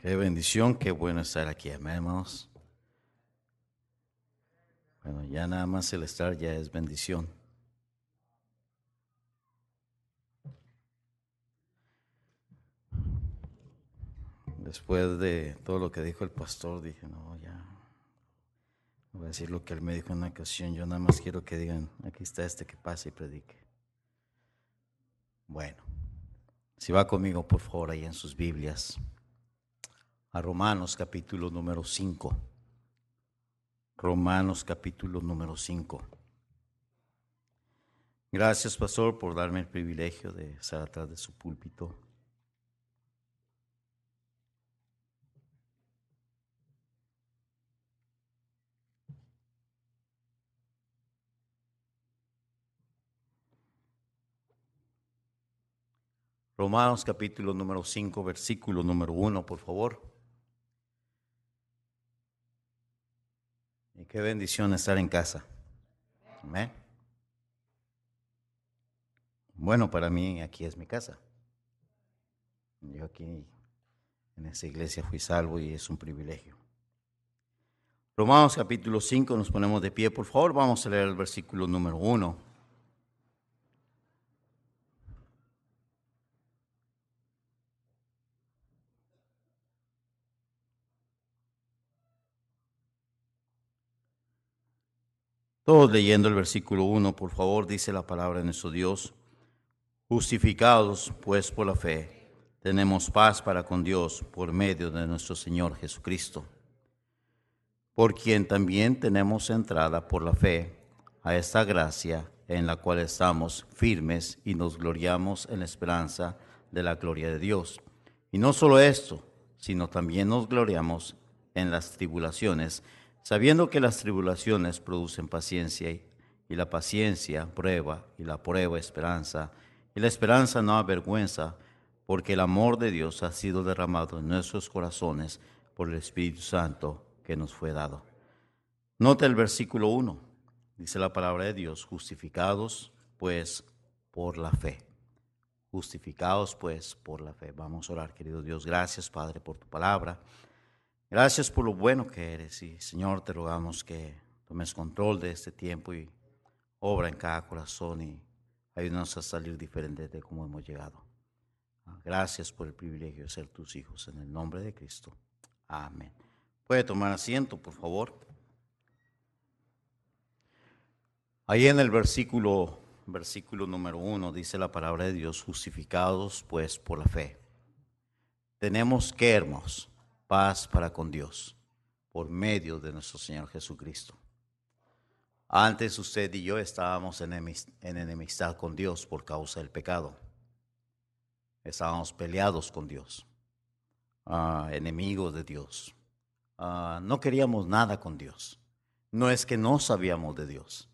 Qué bendición, qué bueno estar aquí, hermanos. Bueno, ya nada más el estar ya es bendición. Después de todo lo que dijo el pastor, dije, no, ya. Voy a decir lo que él me dijo en una ocasión. Yo nada más quiero que digan, aquí está este que pase y predique. Bueno, si va conmigo, por favor, ahí en sus Biblias, a Romanos capítulo número 5. Romanos capítulo número 5. Gracias, pastor, por darme el privilegio de estar atrás de su púlpito. Romanos capítulo número 5, versículo número 1, por favor. Qué bendición estar en casa. Amén. Bueno, para mí aquí es mi casa. Yo aquí en esta iglesia fui salvo y es un privilegio. Romanos capítulo 5, nos ponemos de pie, por favor, vamos a leer el versículo número 1. Todos leyendo el versículo 1, por favor, dice la palabra de nuestro Dios. Justificados pues por la fe, tenemos paz para con Dios por medio de nuestro Señor Jesucristo, por quien también tenemos entrada por la fe a esta gracia en la cual estamos firmes y nos gloriamos en la esperanza de la gloria de Dios. Y no solo esto, sino también nos gloriamos en las tribulaciones, sabiendo que las tribulaciones producen paciencia y la paciencia prueba y la prueba esperanza y la esperanza no avergüenza porque el amor de Dios ha sido derramado en nuestros corazones por el Espíritu Santo que nos fue dado. Nota el versículo 1, dice la palabra de Dios, justificados pues por la fe. Justificados pues por la fe. Vamos a orar, querido Dios. Gracias, Padre, por tu palabra. Gracias por lo bueno que eres y Señor te rogamos que tomes control de este tiempo y obra en cada corazón y ayúdanos a salir diferente de cómo hemos llegado. Ah, gracias por el privilegio de ser tus hijos en el nombre de Cristo. Amén. Puede tomar asiento, por favor. Ahí en el versículo, versículo número uno dice la palabra de Dios, justificados pues por la fe. Tenemos que, hermanos, paz para con Dios por medio de nuestro Señor Jesucristo. Antes usted y yo estábamos en enemistad con Dios por causa del pecado. Estábamos peleados con Dios, ah, enemigos de Dios. Ah, no queríamos nada con Dios. No es que no sabíamos de Dios.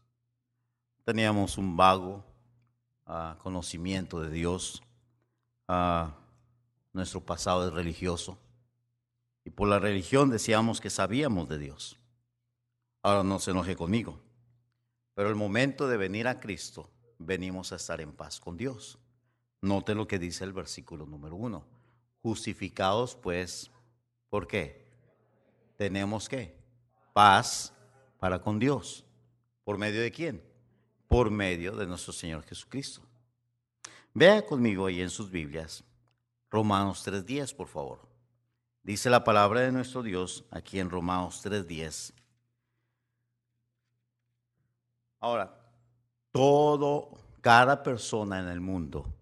Teníamos un vago ah, conocimiento de Dios. nuestro pasado es religioso. Y por la religión decíamos que sabíamos de Dios. Ahora no se enoje conmigo. Pero el momento de venir a Cristo, venimos a estar en paz con Dios. Note lo que dice el versículo número uno. Justificados pues, ¿por qué? Tenemos que paz para con Dios. ¿Por medio de quién? Por medio de nuestro Señor Jesucristo. Vea conmigo ahí en sus Biblias, Romanos 3.10, por favor. Dice la palabra de nuestro Dios aquí en Romanos 3:10. Ahora, todo, cada persona en el mundo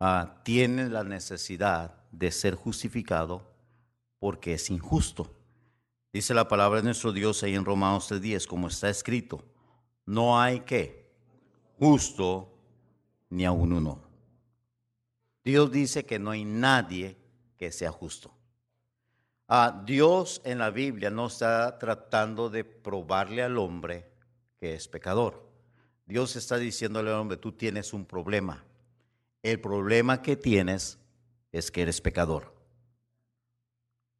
ah, tiene la necesidad de ser justificado porque es injusto. Dice la palabra de nuestro Dios ahí en Romanos 3:10, como está escrito, no hay que justo ni aun uno. Dios dice que no hay nadie que sea justo. Ah, Dios en la Biblia no está tratando de probarle al hombre que es pecador. Dios está diciéndole al hombre, tú tienes un problema. El problema que tienes es que eres pecador.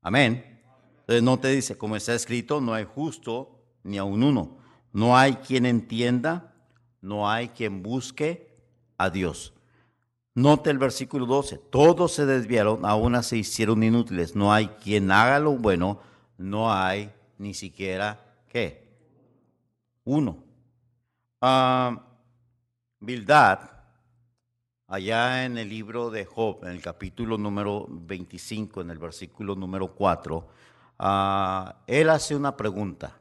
Amén. Entonces no te dice, como está escrito, no hay justo ni aun uno. No hay quien entienda, no hay quien busque a Dios. Note el versículo 12, todos se desviaron, aún se hicieron inútiles, no hay quien haga lo bueno, no hay ni siquiera, ¿qué? Uno. Uh, Bildad, allá en el libro de Job, en el capítulo número 25, en el versículo número 4, ah, él hace una pregunta.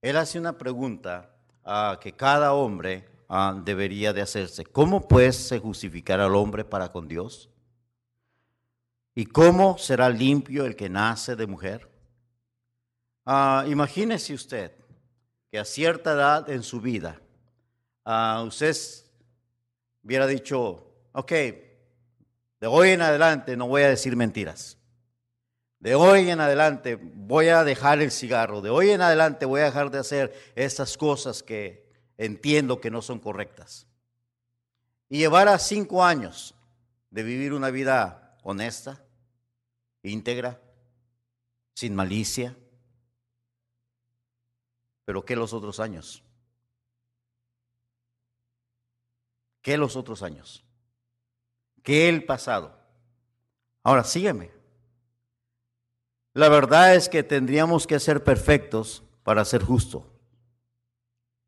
Él hace una pregunta uh, que cada hombre Ah, debería de hacerse. ¿Cómo pues se justificará al hombre para con Dios? ¿Y cómo será limpio el que nace de mujer? Ah, imagínese usted que a cierta edad en su vida, uh, usted hubiera dicho, ok, de hoy en adelante no voy a decir mentiras. De hoy en adelante voy a dejar el cigarro. De hoy en adelante voy a dejar de hacer estas cosas que entiendo que no son correctas. Y llevar a cinco años de vivir una vida honesta, íntegra, sin malicia. Pero ¿qué los otros años? ¿Qué los otros años? ¿Qué el pasado? Ahora sígueme. La verdad es que tendríamos que ser perfectos para ser justos.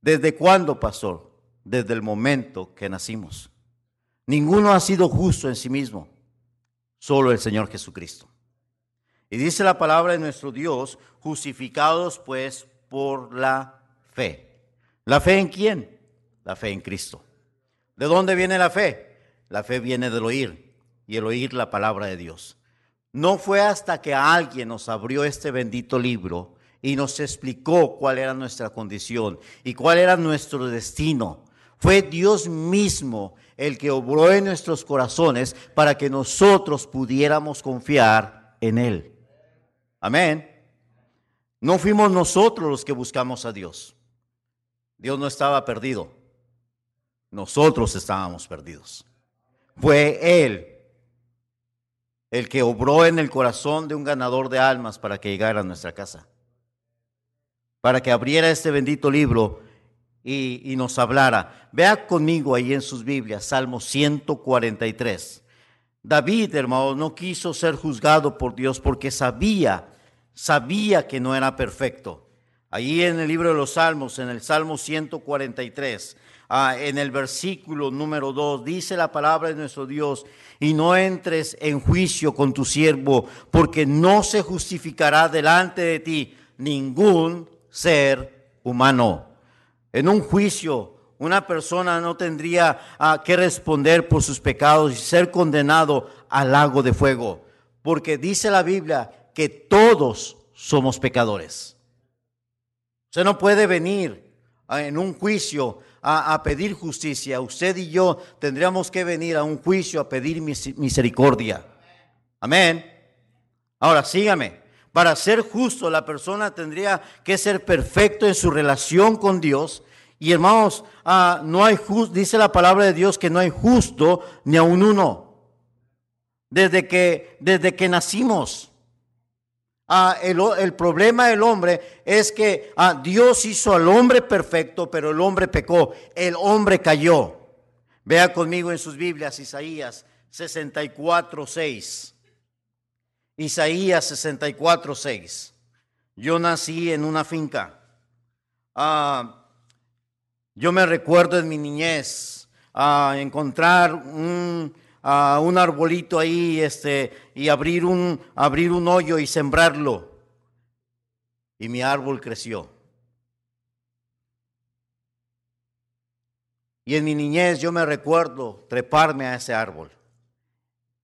¿Desde cuándo, pastor? Desde el momento que nacimos. Ninguno ha sido justo en sí mismo, solo el Señor Jesucristo. Y dice la palabra de nuestro Dios, justificados pues por la fe. ¿La fe en quién? La fe en Cristo. ¿De dónde viene la fe? La fe viene del oír y el oír la palabra de Dios. No fue hasta que alguien nos abrió este bendito libro y nos explicó cuál era nuestra condición y cuál era nuestro destino. Fue Dios mismo el que obró en nuestros corazones para que nosotros pudiéramos confiar en Él. Amén. No fuimos nosotros los que buscamos a Dios. Dios no estaba perdido. Nosotros estábamos perdidos. Fue Él el que obró en el corazón de un ganador de almas para que llegara a nuestra casa para que abriera este bendito libro y, nos hablara. Vea conmigo ahí en sus Biblias, Salmo 143. David, hermano, no quiso ser juzgado por Dios porque sabía, sabía que no era perfecto. Ahí en el libro de los Salmos, en el Salmo 143, ah, en el versículo número 2, dice la palabra de nuestro Dios, y no entres en juicio con tu siervo, porque no se justificará delante de ti ningún ser humano. En un juicio, una persona no tendría ah, que responder por sus pecados y ser condenado al lago de fuego, porque dice la Biblia que todos somos pecadores. Usted no puede venir ah, en un juicio a, a, pedir justicia. Usted y yo tendríamos que venir a un juicio a pedir misericordia. Amén. Ahora sígame. Para ser justo, la persona tendría que ser perfecto en su relación con Dios. Y hermanos, ah, no hay dice la palabra de Dios que no hay justo ni aun uno. Desde que, desde que nacimos. Ah, el, problema del hombre es que ah, Dios hizo al hombre perfecto, pero el hombre pecó, el hombre cayó. Vea conmigo en sus Biblias, Isaías 64, 6. Isaías 64, 6. Yo nací en una finca. Ah, yo me recuerdo en mi niñez a encontrar un, un, arbolito ahí este, y abrir un, abrir un hoyo y sembrarlo. Y mi árbol creció. Y en mi niñez yo me recuerdo treparme a ese árbol.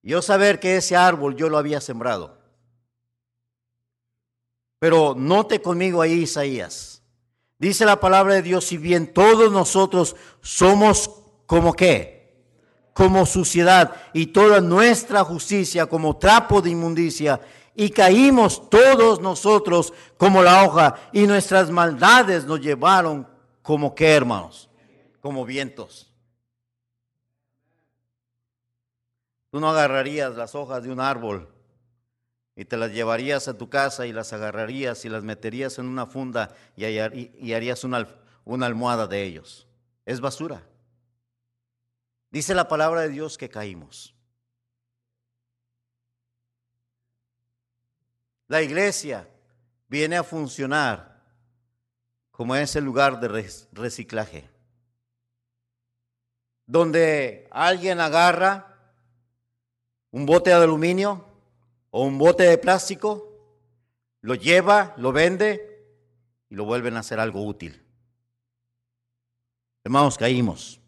Yo saber que ese árbol yo lo había sembrado. Pero note conmigo ahí Isaías. Dice la palabra de Dios, si bien todos nosotros somos como qué, como suciedad y toda nuestra justicia como trapo de inmundicia, y caímos todos nosotros como la hoja, y nuestras maldades nos llevaron como qué, hermanos, como vientos. Tú no agarrarías las hojas de un árbol y te las llevarías a tu casa y las agarrarías y las meterías en una funda y, harías una, una almohada de ellos. Es basura. Dice la palabra de Dios que caímos. La iglesia viene a funcionar como ese lugar de reciclaje, donde alguien agarra un bote de aluminio o un bote de plástico, lo lleva, lo vende y lo vuelven a hacer algo útil. Hermanos, caímos.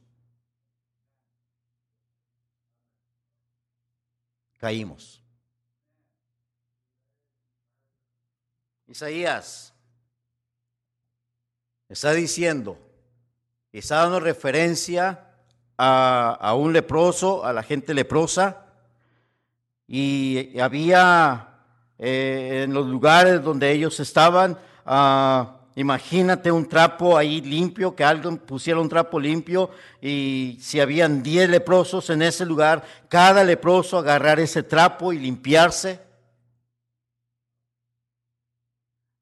Caímos. Isaías está diciendo, está dando referencia a, a un leproso, a la gente leprosa, y había eh, en los lugares donde ellos estaban, ah, imagínate un trapo ahí limpio, que alguien pusiera un trapo limpio y si habían 10 leprosos en ese lugar, cada leproso agarrar ese trapo y limpiarse.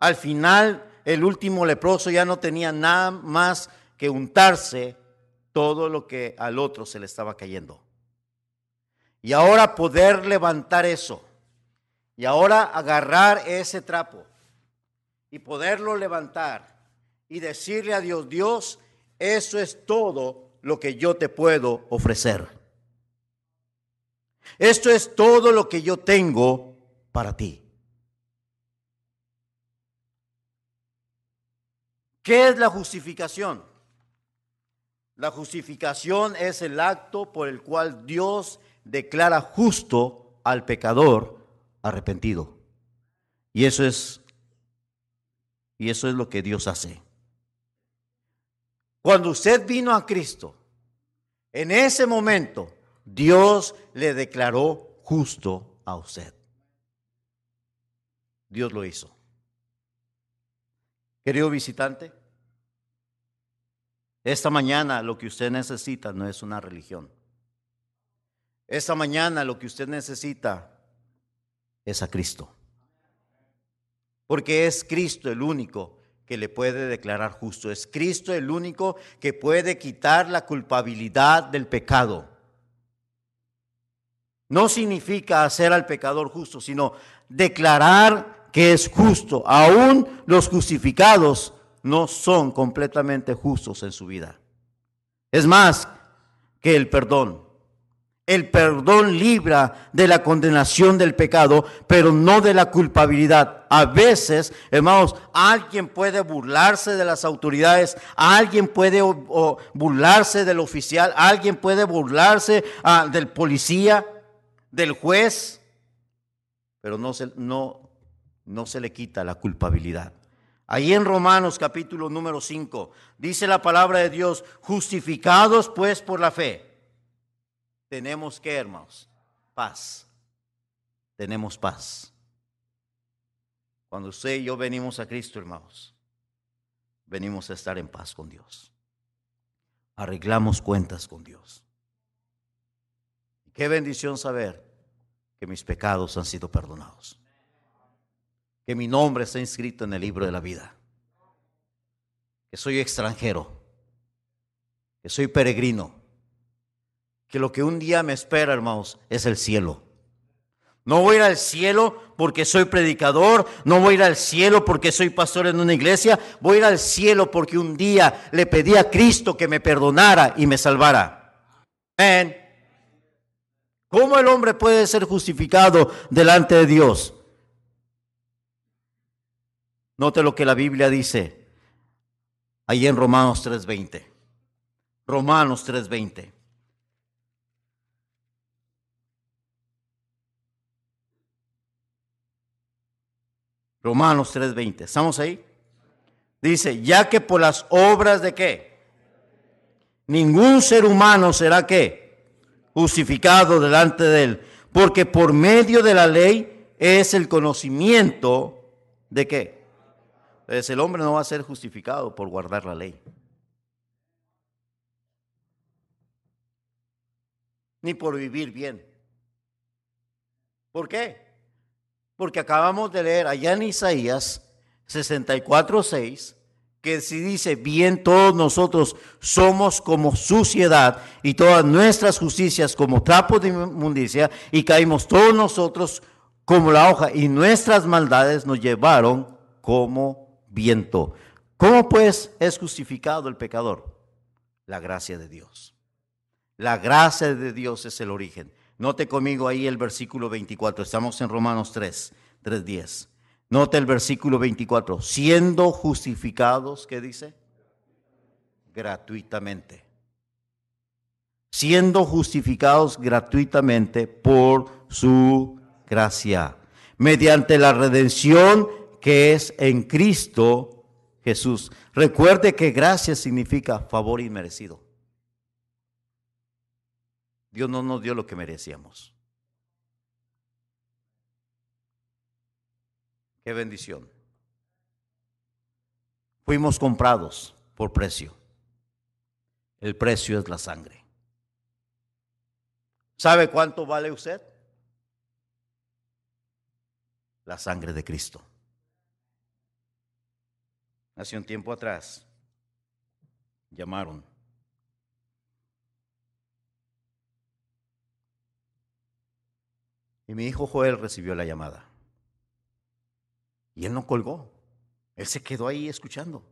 Al final, el último leproso ya no tenía nada más que untarse todo lo que al otro se le estaba cayendo. Y ahora poder levantar eso. Y ahora agarrar ese trapo y poderlo levantar y decirle a Dios, Dios, eso es todo lo que yo te puedo ofrecer. Esto es todo lo que yo tengo para ti. ¿Qué es la justificación? La justificación es el acto por el cual Dios declara justo al pecador arrepentido. Y eso es y eso es lo que Dios hace. Cuando usted vino a Cristo, en ese momento Dios le declaró justo a usted. Dios lo hizo. Querido visitante, esta mañana lo que usted necesita no es una religión. Esta mañana lo que usted necesita es a Cristo. Porque es Cristo el único que le puede declarar justo. Es Cristo el único que puede quitar la culpabilidad del pecado. No significa hacer al pecador justo, sino declarar que es justo. Aún los justificados no son completamente justos en su vida. Es más que el perdón. El perdón libra de la condenación del pecado, pero no de la culpabilidad. A veces, hermanos, alguien puede burlarse de las autoridades, alguien puede burlarse del oficial, alguien puede burlarse ah, del policía, del juez, pero no se, no, no se le quita la culpabilidad. Ahí en Romanos capítulo número 5 dice la palabra de Dios, justificados pues por la fe tenemos que, hermanos, paz. Tenemos paz. Cuando usted y yo venimos a Cristo, hermanos, venimos a estar en paz con Dios. Arreglamos cuentas con Dios. Qué bendición saber que mis pecados han sido perdonados. Que mi nombre está inscrito en el libro de la vida. Que soy extranjero. Que soy peregrino que lo que un día me espera, hermanos, es el cielo. No voy a ir al cielo porque soy predicador, no voy a ir al cielo porque soy pastor en una iglesia, voy a ir al cielo porque un día le pedí a Cristo que me perdonara y me salvara. Amén. ¿Cómo el hombre puede ser justificado delante de Dios? Note lo que la Biblia dice ahí en Romanos 3:20. Romanos 3:20. Romanos 3:20. ¿Estamos ahí? Dice, ya que por las obras de qué? Ningún ser humano será qué? Justificado delante de él. Porque por medio de la ley es el conocimiento de qué. Entonces el hombre no va a ser justificado por guardar la ley. Ni por vivir bien. ¿Por qué? Porque acabamos de leer allá en Isaías 64.6 que si dice, bien todos nosotros somos como suciedad y todas nuestras justicias como trapos de inmundicia y caímos todos nosotros como la hoja y nuestras maldades nos llevaron como viento. ¿Cómo pues es justificado el pecador? La gracia de Dios. La gracia de Dios es el origen. Note conmigo ahí el versículo 24. Estamos en Romanos 3, 3, 10. Note el versículo 24. Siendo justificados, ¿qué dice? Gratuitamente. Siendo justificados gratuitamente por su gracia. Mediante la redención que es en Cristo Jesús. Recuerde que gracia significa favor inmerecido. Dios no nos dio lo que merecíamos. Qué bendición. Fuimos comprados por precio. El precio es la sangre. ¿Sabe cuánto vale usted? La sangre de Cristo. Hace un tiempo atrás llamaron Y mi hijo Joel recibió la llamada. Y él no colgó. Él se quedó ahí escuchando.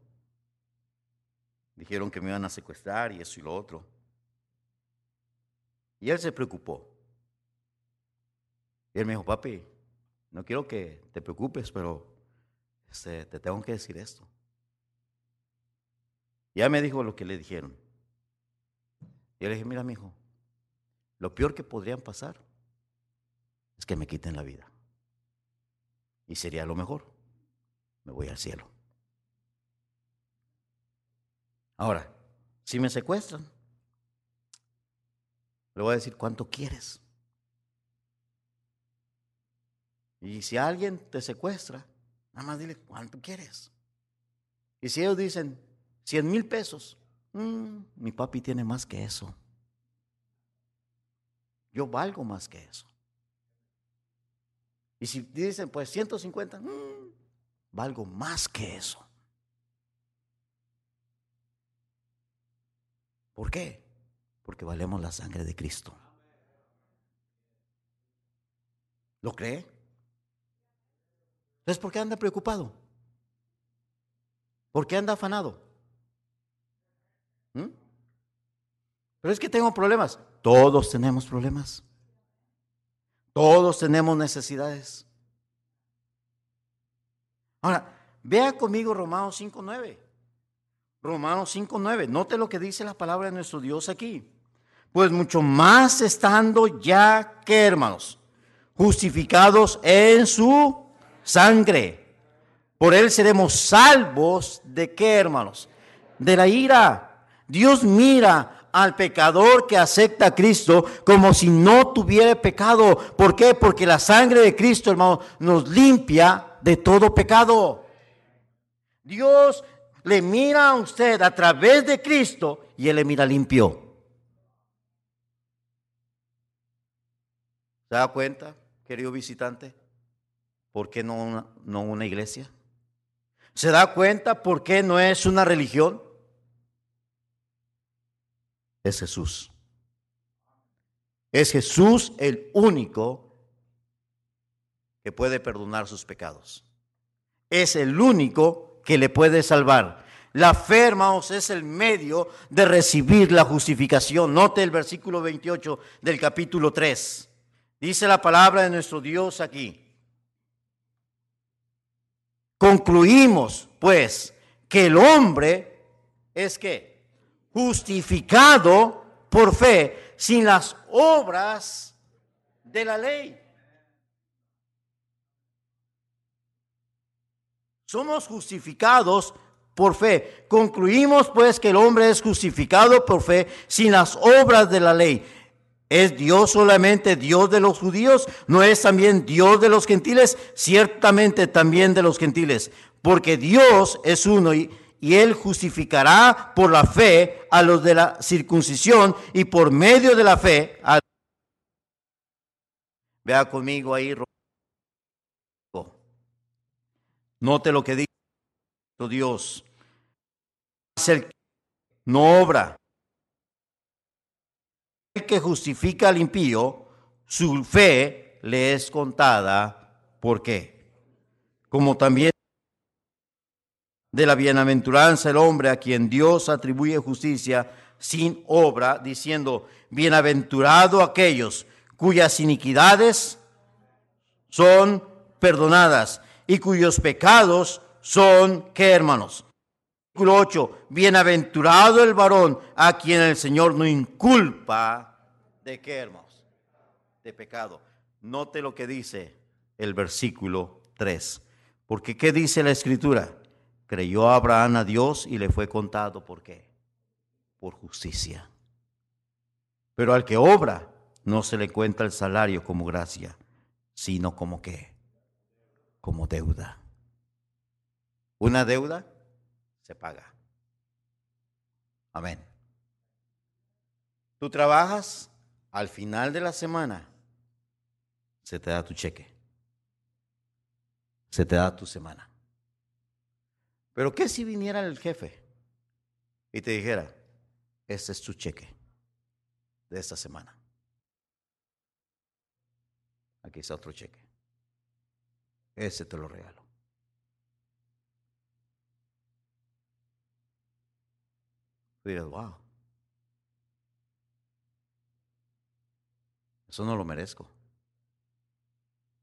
Dijeron que me iban a secuestrar y eso y lo otro. Y él se preocupó. Y él me dijo, papi, no quiero que te preocupes, pero este, te tengo que decir esto. Ya me dijo lo que le dijeron. Y yo le dije, mira, mi hijo, lo peor que podrían pasar es que me quiten la vida. Y sería lo mejor. Me voy al cielo. Ahora, si me secuestran, le voy a decir cuánto quieres. Y si alguien te secuestra, nada más dile cuánto quieres. Y si ellos dicen 100 mil pesos, mm, mi papi tiene más que eso. Yo valgo más que eso. Y si dicen, pues 150, mm, valgo más que eso. ¿Por qué? Porque valemos la sangre de Cristo. ¿Lo cree? Entonces, ¿por qué anda preocupado? ¿Por qué anda afanado? ¿Mm? Pero es que tengo problemas. Todos tenemos problemas. Todos tenemos necesidades. Ahora, vea conmigo Romanos 5.9. Romanos 5.9. Note lo que dice la palabra de nuestro Dios aquí. Pues mucho más estando ya que hermanos, justificados en su sangre. Por él seremos salvos de qué, hermanos? De la ira. Dios mira al pecador que acepta a Cristo como si no tuviera pecado. ¿Por qué? Porque la sangre de Cristo, hermano, nos limpia de todo pecado. Dios le mira a usted a través de Cristo y Él le mira limpio. ¿Se da cuenta, querido visitante? ¿Por qué no una, no una iglesia? ¿Se da cuenta por qué no es una religión? Es Jesús. Es Jesús el único que puede perdonar sus pecados. Es el único que le puede salvar. La fe, es el medio de recibir la justificación. Note el versículo 28 del capítulo 3. Dice la palabra de nuestro Dios aquí. Concluimos, pues, que el hombre es que justificado por fe, sin las obras de la ley. Somos justificados por fe. Concluimos pues que el hombre es justificado por fe sin las obras de la ley. ¿Es Dios solamente Dios de los judíos? ¿No es también Dios de los gentiles? Ciertamente también de los gentiles, porque Dios es uno y, y Él justificará por la fe a los de la circuncisión y por medio de la fe a... Vea conmigo ahí. Note lo que dice Dios. el no obra. El que justifica al impío, su fe le es contada. ¿Por qué? Como también de la bienaventuranza el hombre a quien Dios atribuye justicia sin obra, diciendo, bienaventurado aquellos cuyas iniquidades son perdonadas y cuyos pecados son, ¿qué hermanos? Versículo 8, bienaventurado el varón a quien el Señor no inculpa de qué hermanos? De pecado. Note lo que dice el versículo 3. Porque ¿qué dice la escritura? Creyó Abraham a Dios y le fue contado por qué? Por justicia. Pero al que obra no se le cuenta el salario como gracia, sino como qué? Como deuda. Una deuda se paga. Amén. Tú trabajas, al final de la semana se te da tu cheque. Se te da tu semana. Pero ¿qué si viniera el jefe y te dijera, este es tu cheque de esta semana? Aquí está otro cheque. Ese te lo regalo. Tú dirás, wow. Eso no lo merezco.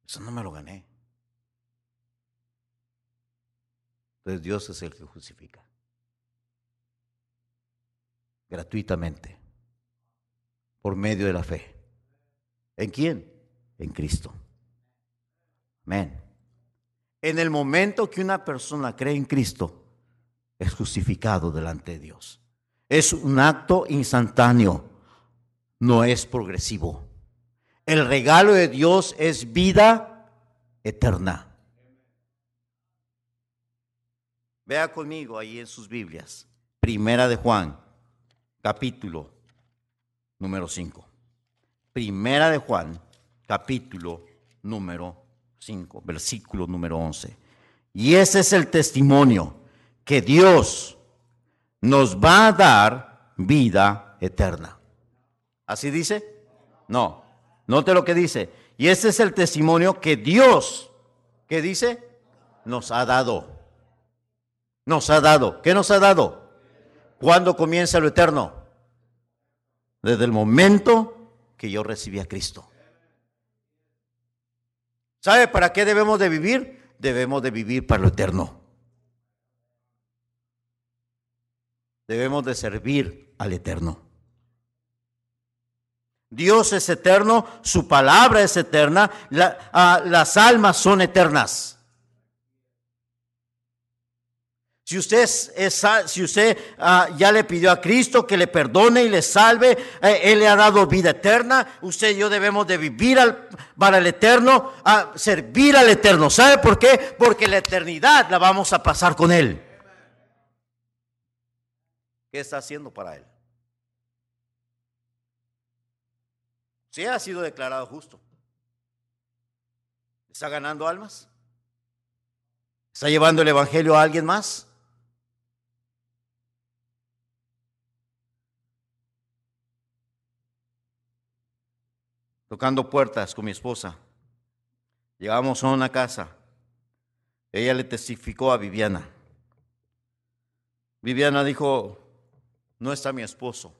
Eso no me lo gané. Entonces Dios es el que justifica. Gratuitamente. Por medio de la fe. ¿En quién? En Cristo. Amén. En el momento que una persona cree en Cristo, es justificado delante de Dios. Es un acto instantáneo, no es progresivo. El regalo de Dios es vida eterna. Vea conmigo ahí en sus Biblias. Primera de Juan, capítulo número 5. Primera de Juan, capítulo número 5, versículo número 11. Y ese es el testimonio que Dios nos va a dar vida eterna. ¿Así dice? No. Note lo que dice. Y ese es el testimonio que Dios, ¿qué dice? Nos ha dado. Nos ha dado. ¿Qué nos ha dado? ¿Cuándo comienza lo eterno? Desde el momento que yo recibí a Cristo. ¿Sabe para qué debemos de vivir? Debemos de vivir para lo eterno. Debemos de servir al eterno. Dios es eterno, su palabra es eterna, ah, las almas son eternas. Si usted, si usted ah, ya le pidió a Cristo que le perdone y le salve, eh, Él le ha dado vida eterna, usted y yo debemos de vivir para el eterno, servir al eterno. ¿Sabe por qué? Porque la eternidad la vamos a pasar con Él. ¿Qué está haciendo para Él? Si ha sido declarado justo. ¿Está ganando almas? ¿Está llevando el Evangelio a alguien más? Tocando puertas con mi esposa. Llegamos a una casa. Ella le testificó a Viviana. Viviana dijo, no está mi esposo.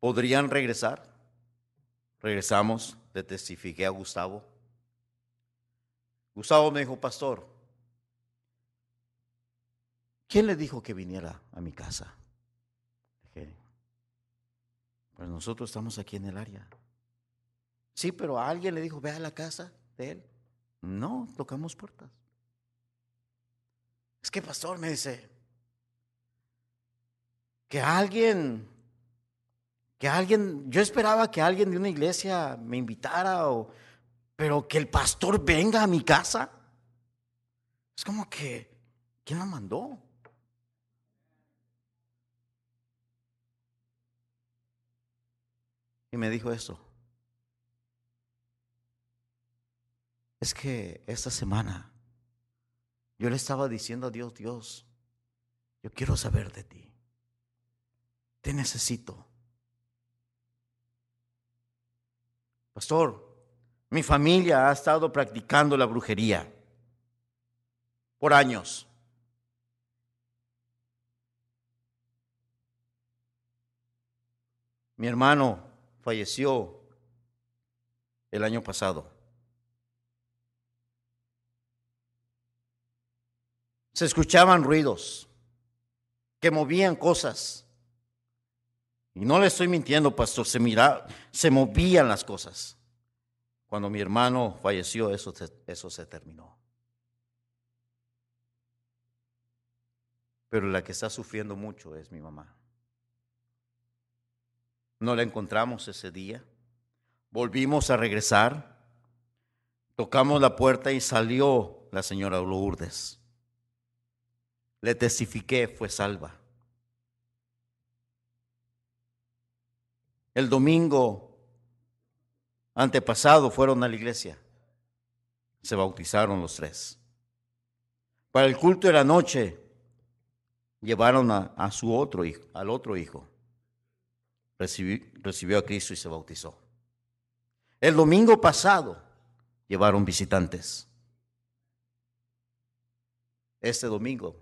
¿Podrían regresar? Regresamos, le testifiqué a Gustavo. Gustavo me dijo, pastor, ¿quién le dijo que viniera a mi casa? Nosotros estamos aquí en el área. Sí, pero alguien le dijo, ve a la casa de él. No, tocamos puertas. Es que pastor me dice, que alguien, que alguien, yo esperaba que alguien de una iglesia me invitara, o, pero que el pastor venga a mi casa. Es como que, ¿quién lo mandó? Y me dijo eso. Es que esta semana yo le estaba diciendo a Dios, Dios, yo quiero saber de ti. Te necesito. Pastor, mi familia ha estado practicando la brujería por años. Mi hermano falleció el año pasado. Se escuchaban ruidos que movían cosas. Y no le estoy mintiendo, pastor, se mira, se movían las cosas. Cuando mi hermano falleció, eso, eso se terminó. Pero la que está sufriendo mucho es mi mamá. No la encontramos ese día. Volvimos a regresar. Tocamos la puerta y salió la señora Lourdes. Le testifiqué, fue salva. El domingo antepasado fueron a la iglesia. Se bautizaron los tres. Para el culto de la noche llevaron a, su otro hijo, al otro hijo. Recibió a Cristo y se bautizó. El domingo pasado llevaron visitantes. Este domingo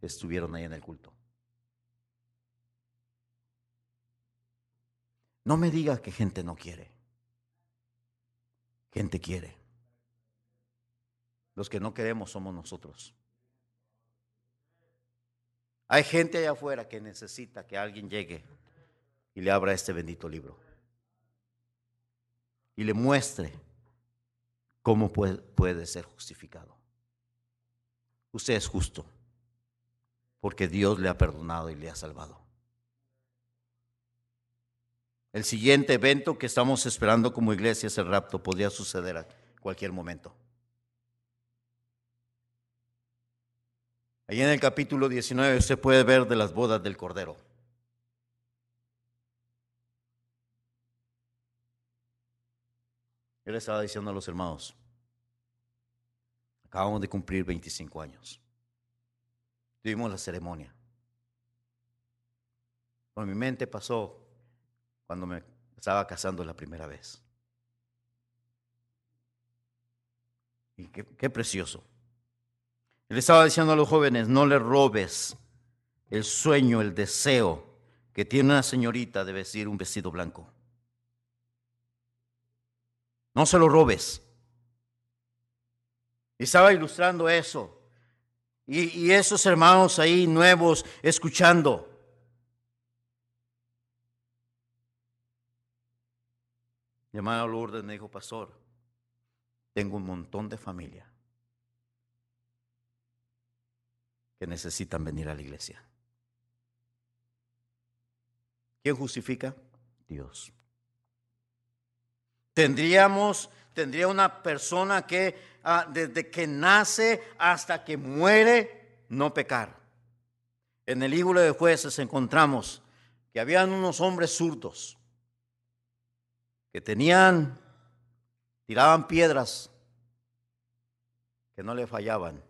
estuvieron ahí en el culto. No me diga que gente no quiere. Gente quiere. Los que no queremos somos nosotros. Hay gente allá afuera que necesita que alguien llegue y le abra este bendito libro. Y le muestre cómo puede, ser justificado. Usted es justo porque Dios le ha perdonado y le ha salvado. El siguiente evento que estamos esperando como iglesia es el rapto. Podría suceder a cualquier momento. Ahí en el capítulo 19 usted puede ver de las bodas del Cordero. Él estaba diciendo a los hermanos, acabamos de cumplir 25 años. Tuvimos la ceremonia. Por mi mente pasó cuando me estaba casando la primera vez. Y qué, precioso. Él estaba diciendo a los jóvenes, no le robes el sueño, el deseo que tiene una señorita de vestir un vestido blanco. No se lo robes. Y estaba ilustrando eso. Y, esos hermanos ahí nuevos escuchando. Mi hermana Lourdes me dijo, pastor, tengo un montón de familia que necesitan venir a la iglesia. ¿Quién justifica? Dios. Tendríamos, tendría una persona que ah, desde que nace hasta que muere, no pecar. En el libro de jueces encontramos que habían unos hombres zurdos que tenían, tiraban piedras que no le fallaban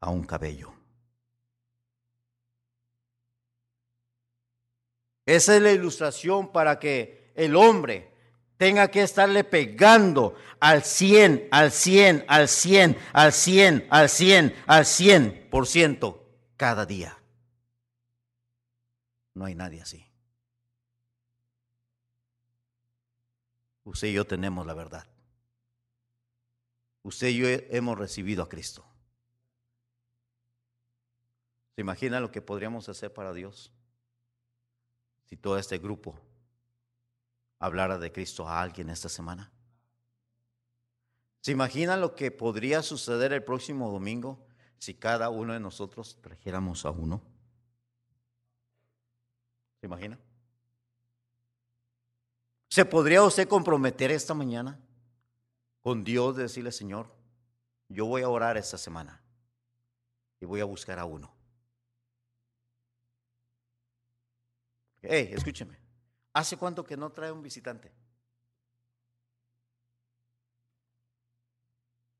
a un cabello. Esa es la ilustración para que el hombre tenga que estarle pegando al 100, al 100, al 100, al 100, al 100, al 100 por ciento cada día. No hay nadie así. Usted y yo tenemos la verdad. Usted y yo hemos recibido a Cristo. ¿Se imagina lo que podríamos hacer para Dios? Si todo este grupo hablara de Cristo a alguien esta semana. ¿Se imagina lo que podría suceder el próximo domingo si cada uno de nosotros trajéramos a uno? ¿Se imagina? ¿Se podría usted comprometer esta mañana con Dios de decirle, Señor, yo voy a orar esta semana y voy a buscar a uno? Hey, escúcheme. ¿Hace cuánto que no trae un visitante?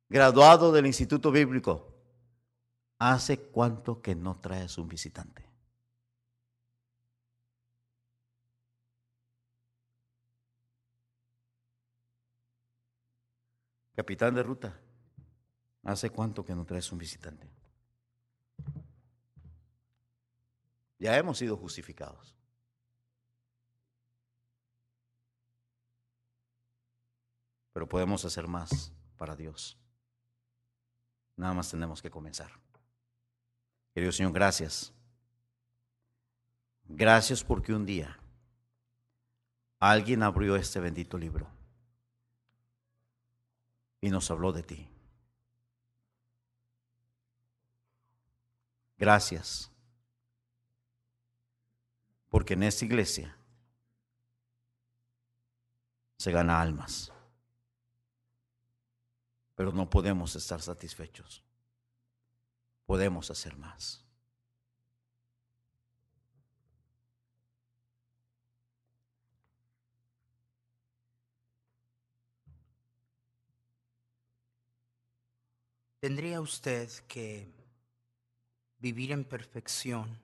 Graduado del Instituto Bíblico. ¿Hace cuánto que no traes un visitante? Capitán de ruta, ¿hace cuánto que no traes un visitante? Ya hemos sido justificados. Pero podemos hacer más para Dios. Nada más tenemos que comenzar. Querido Señor, gracias. Gracias porque un día alguien abrió este bendito libro y nos habló de ti. Gracias. Porque en esta iglesia se gana almas. Pero no podemos estar satisfechos. Podemos hacer más. tendría usted que vivir en perfección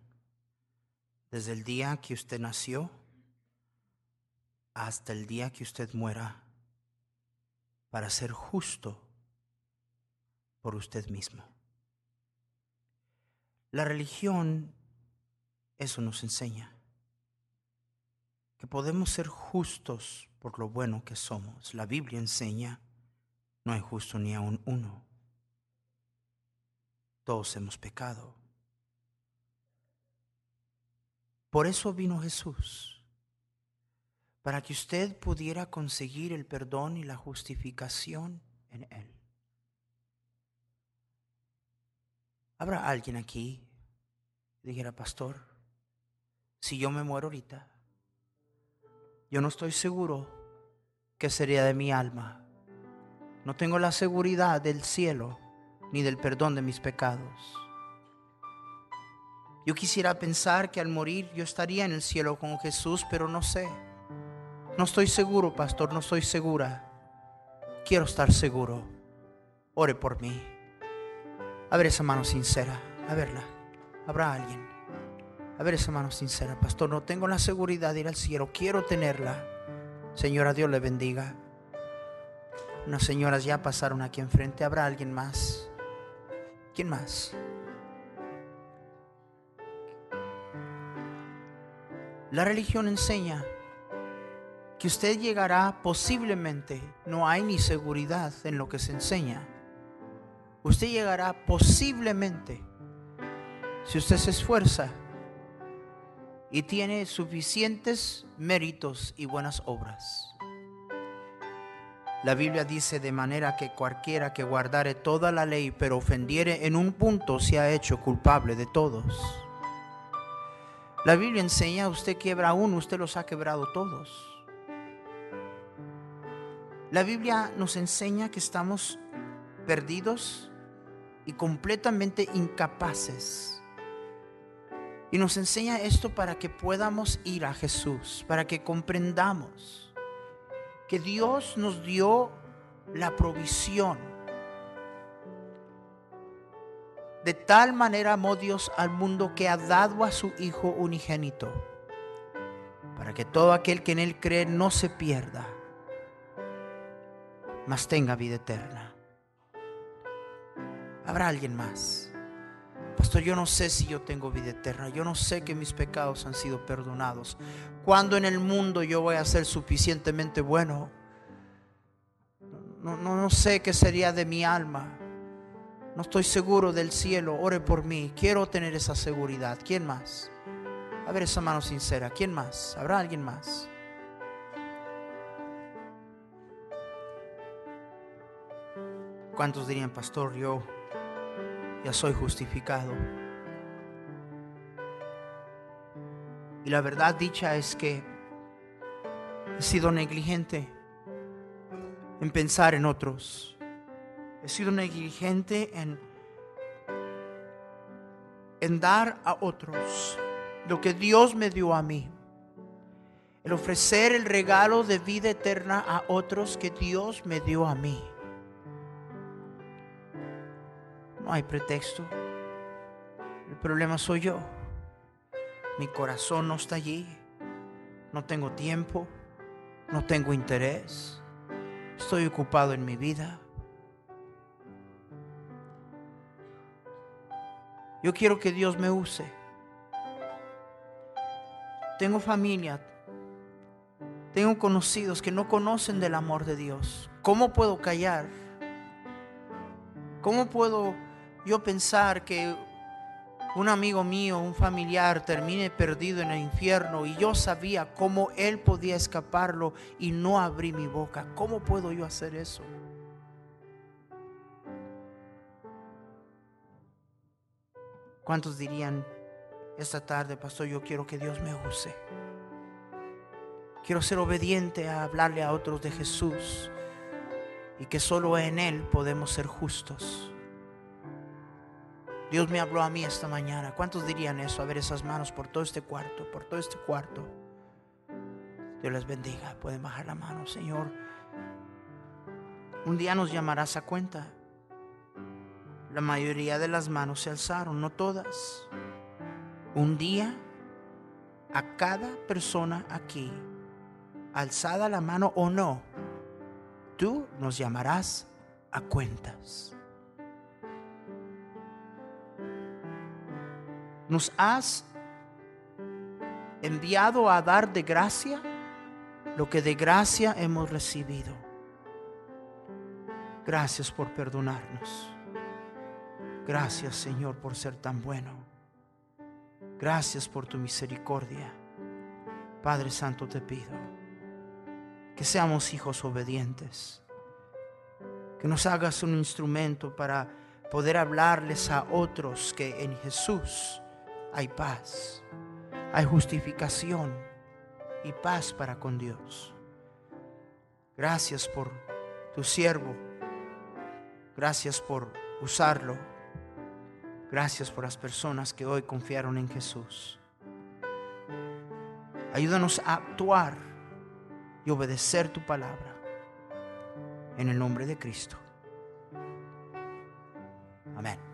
desde el día que usted nació hasta el día que usted muera para ser justo por usted mismo. La religión eso nos enseña, que podemos ser justos por lo bueno que somos. La Biblia enseña, no hay justo ni aun uno. Todos hemos pecado. Por eso vino Jesús, para que usted pudiera conseguir el perdón y la justificación en Él. ¿Habrá alguien aquí dijera, pastor, si yo me muero ahorita, yo no estoy seguro qué sería de mi alma. No tengo la seguridad del cielo ni del perdón de mis pecados. Yo quisiera pensar que al morir yo estaría en el cielo con Jesús, pero no sé. No estoy seguro, pastor, no estoy segura. Quiero estar seguro. Ore por mí. A ver esa mano sincera, a verla. ¿Habrá alguien? A ver esa mano sincera, pastor, no tengo la seguridad de ir al cielo, quiero tenerla. Señora, Dios le bendiga. Unas señoras ya pasaron aquí enfrente, ¿habrá alguien más? ¿Quién más? La religión enseña que usted llegará posiblemente, no hay ni seguridad en lo que se enseña. Usted llegará posiblemente si usted se esfuerza y tiene suficientes méritos y buenas obras. La Biblia dice de manera que cualquiera que guardare toda la ley pero ofendiere en un punto se ha hecho culpable de todos. La Biblia enseña, usted quiebra uno, usted los ha quebrado todos. La Biblia nos enseña que estamos perdidos y completamente incapaces. Y nos enseña esto para que podamos ir a Jesús, para que comprendamos que Dios nos dio la provisión. De tal manera amó Dios al mundo que ha dado a su Hijo unigénito, para que todo aquel que en Él cree no se pierda, mas tenga vida eterna. ¿Habrá alguien más? Pastor, yo no sé si yo tengo vida eterna. Yo no sé que mis pecados han sido perdonados. ¿Cuándo en el mundo yo voy a ser suficientemente bueno? No, no, no sé qué sería de mi alma. No estoy seguro del cielo. Ore por mí. Quiero tener esa seguridad. ¿Quién más? A ver esa mano sincera. ¿Quién más? ¿Habrá alguien más? ¿Cuántos dirían, pastor, yo ya soy justificado. Y la verdad dicha es que he sido negligente en pensar en otros. He sido negligente en, en dar a otros lo que Dios me dio a mí. El ofrecer el regalo de vida eterna a otros que Dios me dio a mí. No hay pretexto. El problema soy yo. Mi corazón no está allí. No tengo tiempo. No tengo interés. Estoy ocupado en mi vida. Yo quiero que Dios me use. Tengo familia. Tengo conocidos que no conocen del amor de Dios. ¿Cómo puedo callar? ¿Cómo puedo yo pensar que un amigo mío, un familiar, termine perdido en el infierno y yo sabía cómo él podía escaparlo y no abrí mi boca. ¿Cómo puedo yo hacer eso? ¿Cuántos dirían esta tarde, pastor, yo quiero que Dios me use? Quiero ser obediente a hablarle a otros de Jesús y que solo en Él podemos ser justos. Dios me habló a mí esta mañana. ¿Cuántos dirían eso? A ver esas manos por todo este cuarto, por todo este cuarto. Dios les bendiga. Pueden bajar la mano, Señor. Un día nos llamarás a cuenta. La mayoría de las manos se alzaron, no todas. Un día a cada persona aquí, alzada la mano o no, tú nos llamarás a cuentas. Nos has enviado a dar de gracia lo que de gracia hemos recibido. Gracias por perdonarnos. Gracias Señor por ser tan bueno. Gracias por tu misericordia. Padre Santo te pido que seamos hijos obedientes. Que nos hagas un instrumento para poder hablarles a otros que en Jesús hay paz, hay justificación y paz para con Dios. Gracias por tu siervo. Gracias por usarlo. Gracias por las personas que hoy confiaron en Jesús. Ayúdanos a actuar y obedecer tu palabra. En el nombre de Cristo. Amén.